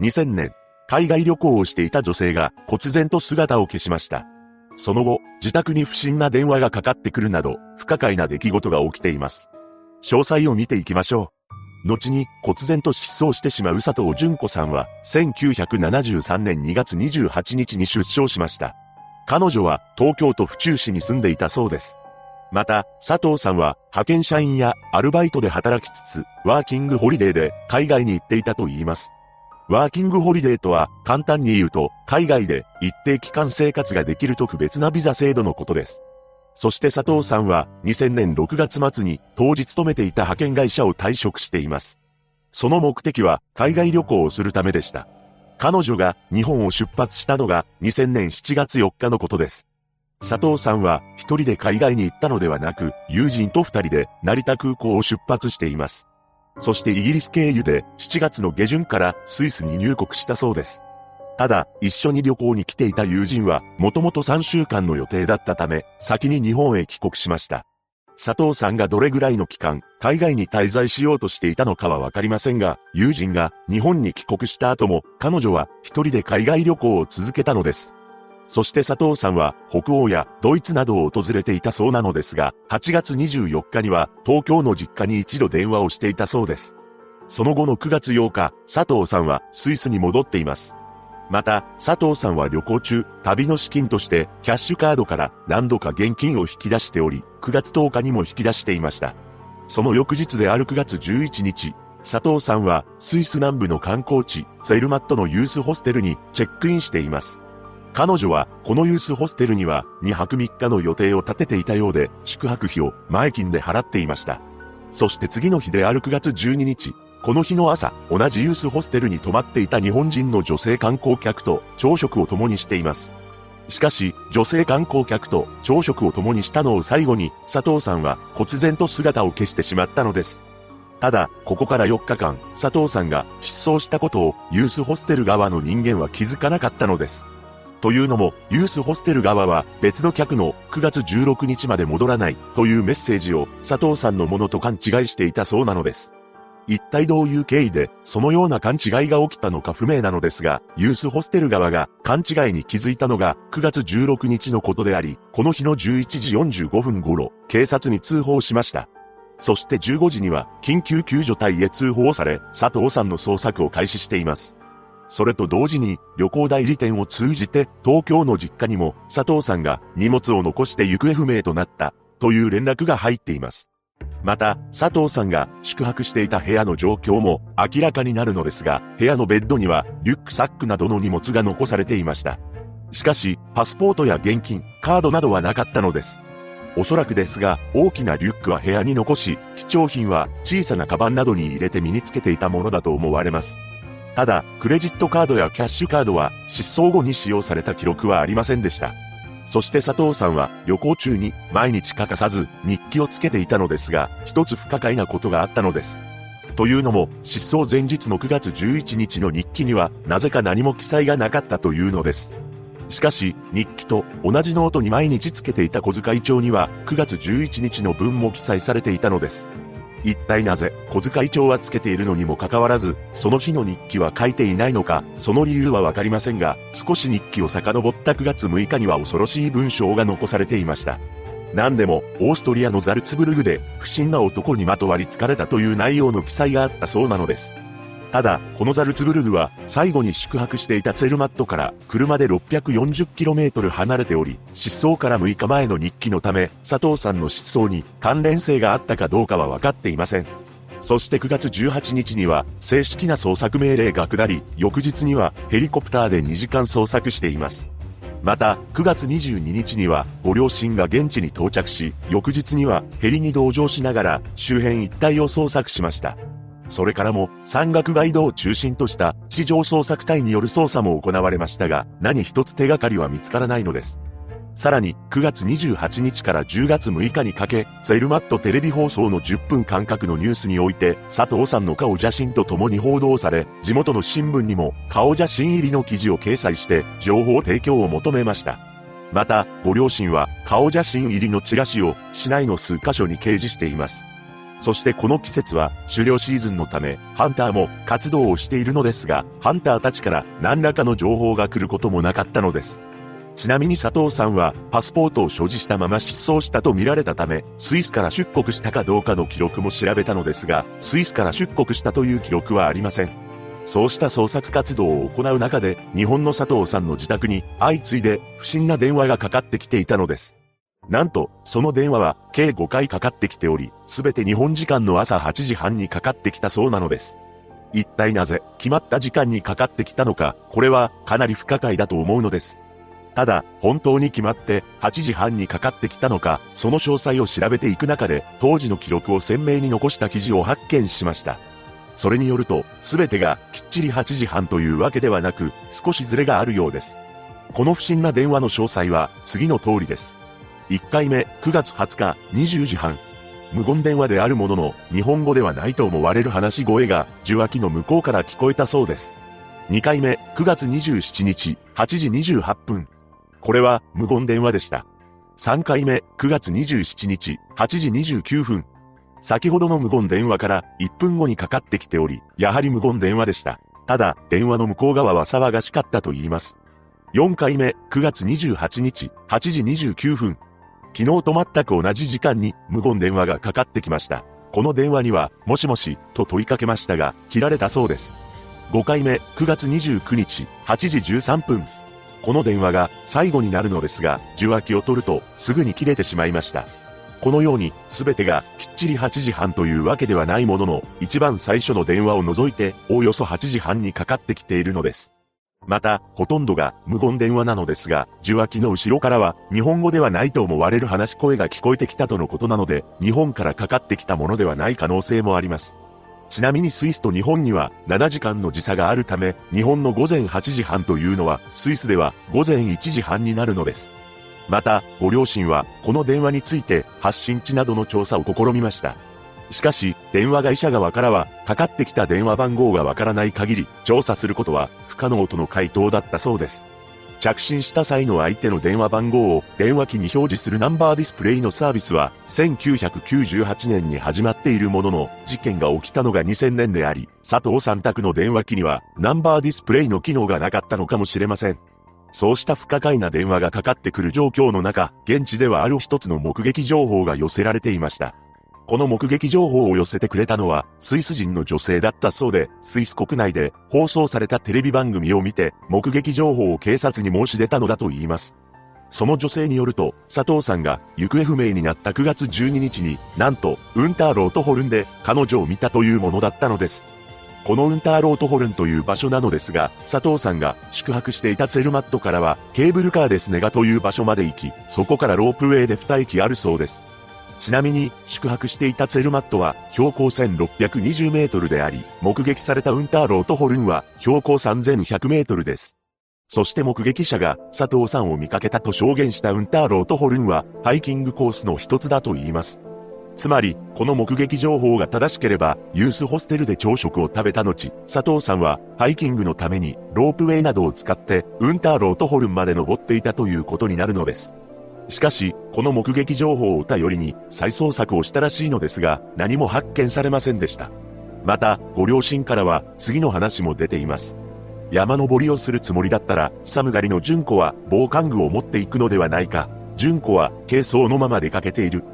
2000年、海外旅行をしていた女性が忽然と姿を消しました。その後、自宅に不審な電話がかかってくるなど、不可解な出来事が起きています。詳細を見ていきましょう。後に、忽然と失踪してしまう佐藤淳子さんは、1973年2月28日に出生しました。彼女は、東京都府中市に住んでいたそうです。また、佐藤さんは、派遣社員やアルバイトで働きつつ、ワーキングホリデーで海外に行っていたと言います。ワーキングホリデーとは、簡単に言うと、海外で一定期間生活ができる特別なビザ制度のことです。そして佐藤さんは、2000年6月末に、当時勤めていた派遣会社を退職しています。その目的は、海外旅行をするためでした。彼女が日本を出発したのが2000年7月4日のことです。佐藤さんは一人で海外に行ったのではなく、友人と二人で成田空港を出発しています。そしてイギリス経由で7月の下旬からスイスに入国したそうです。ただ、一緒に旅行に来ていた友人は、もともと3週間の予定だったため、先に日本へ帰国しました。佐藤さんがどれぐらいの期間、海外に滞在しようとしていたのかはわかりませんが、友人が日本に帰国した後も、彼女は一人で海外旅行を続けたのです。そして佐藤さんは北欧やドイツなどを訪れていたそうなのですが、8月24日には東京の実家に一度電話をしていたそうです。その後の9月8日、佐藤さんはスイスに戻っています。また、佐藤さんは旅行中、旅の資金としてキャッシュカードから何度か現金を引き出しており、9月10日にも引き出していました。その翌日である9月11日、佐藤さんはスイス南部の観光地、ツェルマットのユースホステルにチェックインしています。彼女はこのユースホステルには2泊3日の予定を立てていたようで宿泊費を前金で払っていました。そして次の日である9月12日、この日の朝、同じユースホステルに泊まっていた日本人の女性観光客と朝食を共にしています。しかし、女性観光客と朝食を共にしたのを最後に、佐藤さんは忽然と姿を消してしまったのです。ただ、ここから4日間、佐藤さんが失踪したことをユースホステル側の人間は気づかなかったのです。というのも、ユースホステル側は別の客の9月16日まで戻らないというメッセージを佐藤さんのものと勘違いしていたそうなのです。一体どういう経緯でそのような勘違いが起きたのか不明なのですが、ユースホステル側が勘違いに気づいたのが9月16日のことであり、この日の11時45分頃、警察に通報しました。そして15時には緊急救助隊へ通報され、佐藤さんの捜索を開始しています。それと同時に旅行代理店を通じて東京の実家にも佐藤さんが荷物を残して行方不明となったという連絡が入っています。また、佐藤さんが宿泊していた部屋の状況も明らかになるのですが、部屋のベッドにはリュックサックなどの荷物が残されていました。しかし、パスポートや現金、カードなどはなかったのです。おそらくですが、大きなリュックは部屋に残し、貴重品は小さなカバンなどに入れて身につけていたものだと思われます。ただ、クレジットカードやキャッシュカードは失踪後に使用された記録はありませんでした。そして佐藤さんは旅行中に毎日欠かさず日記をつけていたのですが、一つ不可解なことがあったのです。というのも、失踪前日の9月11日の日記には、なぜか何も記載がなかったというのです。しかし、日記と同じノートに毎日つけていた小遣い帳には、9月11日の分も記載されていたのです。一体なぜ小遣い帳はつけているのにもかかわらず、その日の日記は書いていないのか、その理由はわかりませんが、少し日記を遡った9月6日には恐ろしい文章が残されていました。何でも、オーストリアのザルツブルグで、不審な男にまとわりつかれたという内容の記載があったそうなのです。ただ、このザルツブルグは、最後に宿泊していたツェルマットから車で 640km 離れており、失踪から6日前の日記のため、佐藤さんの失踪に関連性があったかどうかは分かっていません。そして9月18日には、正式な捜索命令が下り、翌日にはヘリコプターで2時間捜索しています。また、9月22日には、ご両親が現地に到着し、翌日にはヘリに同乗しながら、周辺一帯を捜索しました。それからも山岳ガイドを中心とした地上捜索隊による捜査も行われましたが、何一つ手がかりは見つからないのです。さらに、9月28日から10月6日にかけ、ツェルマットテレビ放送の10分間隔のニュースにおいて、佐藤さんの顔写真と共に報道され、地元の新聞にも顔写真入りの記事を掲載して、情報提供を求めました。また、ご両親は顔写真入りのチラシを市内の数カ所に掲示しています。そしてこの季節は狩猟シーズンのため、ハンターも活動をしているのですが、ハンターたちから何らかの情報が来ることもなかったのです。ちなみに佐藤さんはパスポートを所持したまま失踪したと見られたため、スイスから出国したかどうかの記録も調べたのですが、スイスから出国したという記録はありません。そうした捜索活動を行う中で、日本の佐藤さんの自宅に相次いで不審な電話がかかってきていたのです。なんと、その電話は計5回かかってきており、すべて日本時間の朝8時半にかかってきたそうなのです。一体なぜ、決まった時間にかかってきたのか、これはかなり不可解だと思うのです。ただ、本当に決まって8時半にかかってきたのか、その詳細を調べていく中で、当時の記録を鮮明に残した記事を発見しました。それによると、すべてがきっちり8時半というわけではなく、少しズレがあるようです。この不審な電話の詳細は次の通りです。1回目、9月20日、20時半。無言電話であるものの、日本語ではないと思われる話し声が、受話器の向こうから聞こえたそうです。2回目、9月27日、8時28分。これは、無言電話でした。3回目、9月27日、8時29分。先ほどの無言電話から1分後にかかってきており、やはり無言電話でした。ただ、電話の向こう側は騒がしかったと言います。4回目、9月28日、8時29分。昨日と全く同じ時間に無言電話がかかってきました。この電話には、もしもし、と問いかけましたが、切られたそうです。5回目、9月29日、8時13分。この電話が最後になるのですが、受話器を取ると、すぐに切れてしまいました。このように、すべてがきっちり8時半というわけではないものの、一番最初の電話を除いて、おおよそ8時半にかかってきているのです。また、ほとんどが無言電話なのですが、受話器の後ろからは日本語ではないと思われる話し声が聞こえてきたとのことなので、日本からかかってきたものではない可能性もあります。ちなみにスイスと日本には7時間の時差があるため、日本の午前8時半というのはスイスでは午前1時半になるのです。また、ご両親はこの電話について発信地などの調査を試みました。しかし、電話会社側からは、かかってきた電話番号がわからない限り、調査することは不可能との回答だったそうです。着信した際の相手の電話番号を電話機に表示するナンバーディスプレイのサービスは1998年に始まっているものの事件が起きたのが2000年であり佐藤さん宅の電話機にはナンバーディスプレイの機能がなかったのかもしれません。そうした不可解な電話がかかってくる状況の中、現地ではある一つの目撃情報が寄せられていました。この目撃情報を寄せてくれたのは、スイス人の女性だったそうで、スイス国内で放送されたテレビ番組を見て、目撃情報を警察に申し出たのだと言います。その女性によると、佐藤さんが行方不明になった9月12日に、なんと、ウンターロートホルンで彼女を見たというものだったのです。このウンターロートホルンという場所なのですが、佐藤さんが宿泊していたツェルマットからは、ケーブルカーでスネガという場所まで行き、そこからロープウェイで2駅あるそうです。ちなみに、宿泊していたツェルマットは標高1620メートルであり、目撃されたウンターローとホルンは標高3100メートルです。そして目撃者が佐藤さんを見かけたと証言したウンターローとホルンはハイキングコースの一つだと言います。つまり、この目撃情報が正しければ、ユースホステルで朝食を食べた後、佐藤さんはハイキングのためにロープウェイなどを使ってウンターローとホルンまで登っていたということになるのです。しかし、この目撃情報を頼りに再捜索をしたらしいのですが、何も発見されませんでした。また、ご両親からは次の話も出ています。山登りをするつもりだったら、寒がりの純子は防寒具を持っていくのではないか。純子は軽装のまま出かけている。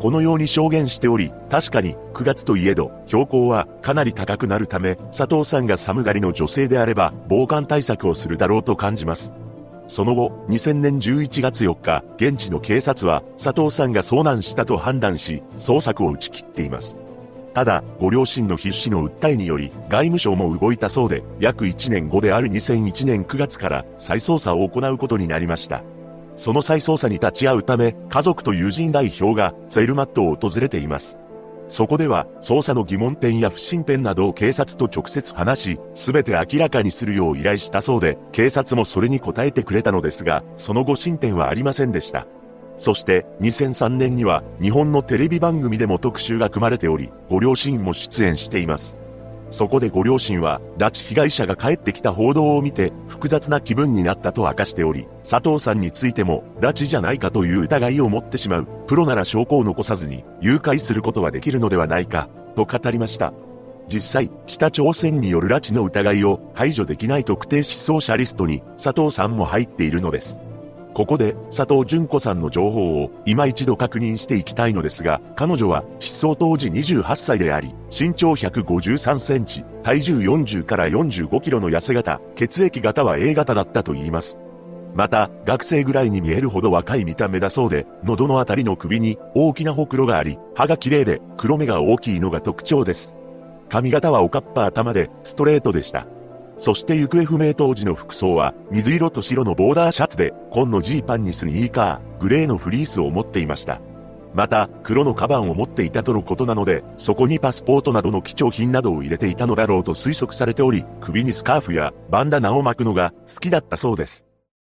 このように証言しており、確かに9月といえど、標高はかなり高くなるため、佐藤さんが寒がりの女性であれば、防寒対策をするだろうと感じます。その後、2000年11月4日、現地の警察は佐藤さんが遭難したと判断し、捜索を打ち切っています。ただ、ご両親の必死の訴えにより、外務省も動いたそうで、約1年後である2001年9月から再捜査を行うことになりました。その再捜査に立ち会うため、家族と友人代表がツェルマットを訪れています。そこでは、捜査の疑問点や不審点などを警察と直接話し、すべて明らかにするよう依頼したそうで、警察もそれに答えてくれたのですが、その後進展はありませんでした。そして、2003年には、日本のテレビ番組でも特集が組まれており、ご両親も出演しています。そこでご両親は、拉致被害者が帰ってきた報道を見て、複雑な気分になったと明かしており、佐藤さんについても、拉致じゃないかという疑いを持ってしまう、プロなら証拠を残さずに、誘拐することはできるのではないか、と語りました。実際、北朝鮮による拉致の疑いを排除できない特定失踪者リストに佐藤さんも入っているのです。ここで佐藤純子さんの情報を今一度確認していきたいのですが、彼女は失踪当時28歳であり、身長153センチ、体重40から45キロの痩せ型、血液型は A 型だったと言います。また、学生ぐらいに見えるほど若い見た目だそうで、喉のあたりの首に大きなほくろがあり、歯が綺麗で黒目が大きいのが特徴です。髪型はおかっぱ頭でストレートでした。そして行方不明当時の服装は、水色と白のボーダーシャツで、紺のジーパンにスニーカー、グレーのフリースを持っていました。また、黒のカバンを持っていたとのことなので、そこにパスポートなどの貴重品などを入れていたのだろうと推測されており、首にスカーフやバンダナを巻くのが好きだったそうです。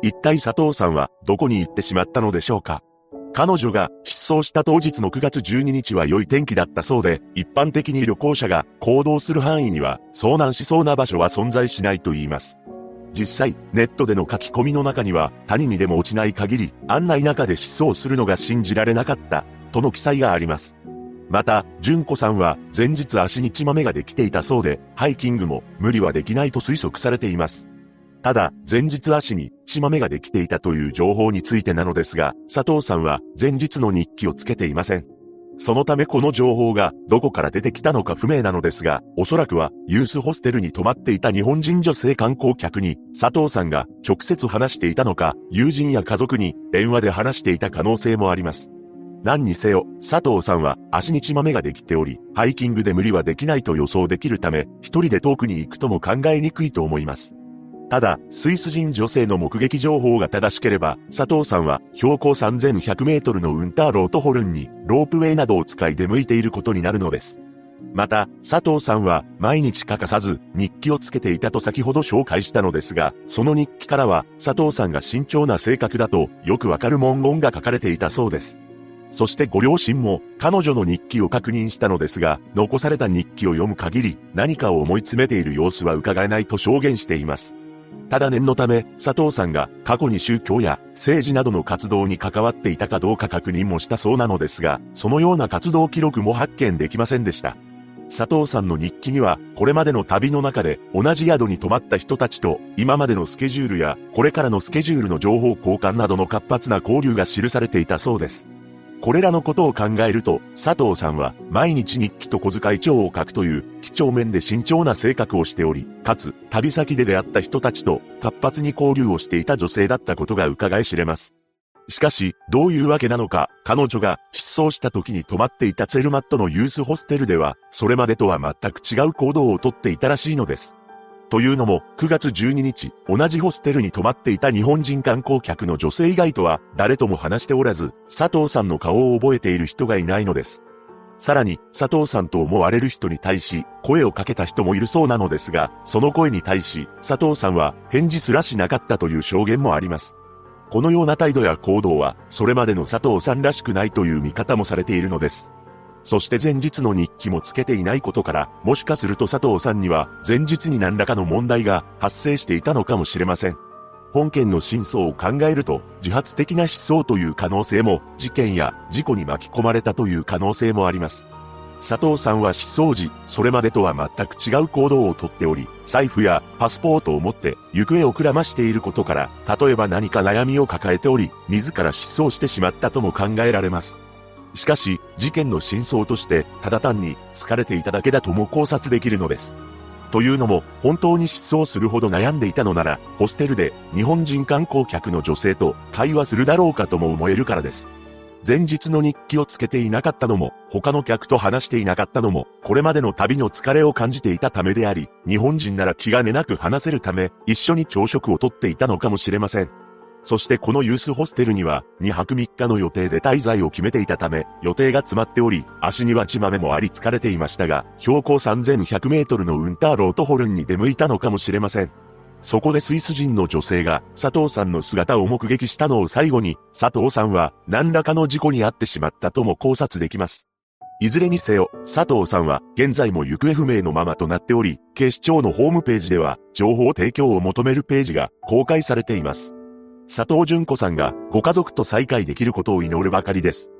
一体佐藤さんはどこに行ってしまったのでしょうか？彼女が失踪した当日の9月12日は良い天気だったそうで、一般的に旅行者が行動する範囲には遭難しそうな場所は存在しないと言います。実際、ネットでの書き込みの中には、谷にでも落ちない限り、案内中で失踪するのが信じられなかった、との記載があります。また、純子さんは前日足に血豆ができていたそうで、ハイキングも無理はできないと推測されています。ただ、前日足に血豆ができていたという情報についてなのですが、佐藤さんは前日の日記をつけていません。そのためこの情報がどこから出てきたのか不明なのですが、おそらくはユースホステルに泊まっていた日本人女性観光客に佐藤さんが直接話していたのか、友人や家族に電話で話していた可能性もあります。何にせよ、佐藤さんは足に血豆ができており、ハイキングで無理はできないと予想できるため、一人で遠くに行くとも考えにくいと思います。ただ、スイス人女性の目撃情報が正しければ、佐藤さんは標高3100メートルのウンターロートホルンにロープウェイなどを使い出向いていることになるのです。また、佐藤さんは毎日欠かさず日記をつけていたと先ほど紹介したのですが、その日記からは佐藤さんが慎重な性格だとよくわかる文言が書かれていたそうです。そしてご両親も彼女の日記を確認したのですが、残された日記を読む限り何かを思い詰めている様子は伺えないと証言しています。ただ念のため、佐藤さんが過去に宗教や政治などの活動に関わっていたかどうか確認もしたそうなのですが、そのような活動記録も発見できませんでした。佐藤さんの日記には、これまでの旅の中で同じ宿に泊まった人たちと、今までのスケジュールや、これからのスケジュールの情報交換などの活発な交流が記されていたそうです。これらのことを考えると、佐藤さんは毎日日記と小遣い帳を書くという几帳面で慎重な性格をしており、かつ旅先で出会った人たちと活発に交流をしていた女性だったことが伺い知れます。しかし、どういうわけなのか、彼女が失踪した時に泊まっていたツェルマットのユースホステルでは、それまでとは全く違う行動をとっていたらしいのです。というのも、9月12日、同じホステルに泊まっていた日本人観光客の女性以外とは、誰とも話しておらず、佐藤さんの顔を覚えている人がいないのです。さらに、佐藤さんと思われる人に対し、声をかけた人もいるそうなのですが、その声に対し、佐藤さんは返事すらしなかったという証言もあります。このような態度や行動は、それまでの佐藤さんらしくないという見方もされているのです。そして前日の日記もつけていないことから、もしかすると佐藤さんには前日に何らかの問題が発生していたのかもしれません。本件の真相を考えると、自発的な失踪という可能性も、事件や事故に巻き込まれたという可能性もあります。佐藤さんは失踪時、それまでとは全く違う行動をとっており、財布やパスポートを持って行方をくらましていることから、例えば何か悩みを抱えており、自ら失踪してしまったとも考えられます。しかし、事件の真相として、ただ単に疲れていただけだとも考察できるのです。というのも、本当に失踪するほど悩んでいたのなら、ホステルで日本人観光客の女性と会話するだろうかとも思えるからです。前日の日記をつけていなかったのも、他の客と話していなかったのも、これまでの旅の疲れを感じていたためであり、日本人なら気兼ねなく話せるため、一緒に朝食をとっていたのかもしれません。そしてこのユースホステルには、2泊3日の予定で滞在を決めていたため、予定が詰まっており、足には血豆もあり疲れていましたが、標高3100メートルのウンターロートホルンに出向いたのかもしれません。そこでスイス人の女性が佐藤さんの姿を目撃したのを最後に、佐藤さんは何らかの事故に遭ってしまったとも考察できます。いずれにせよ、佐藤さんは現在も行方不明のままとなっており、警視庁のホームページでは情報提供を求めるページが公開されています。佐藤淳子さんがご家族と再会できることを祈るばかりです。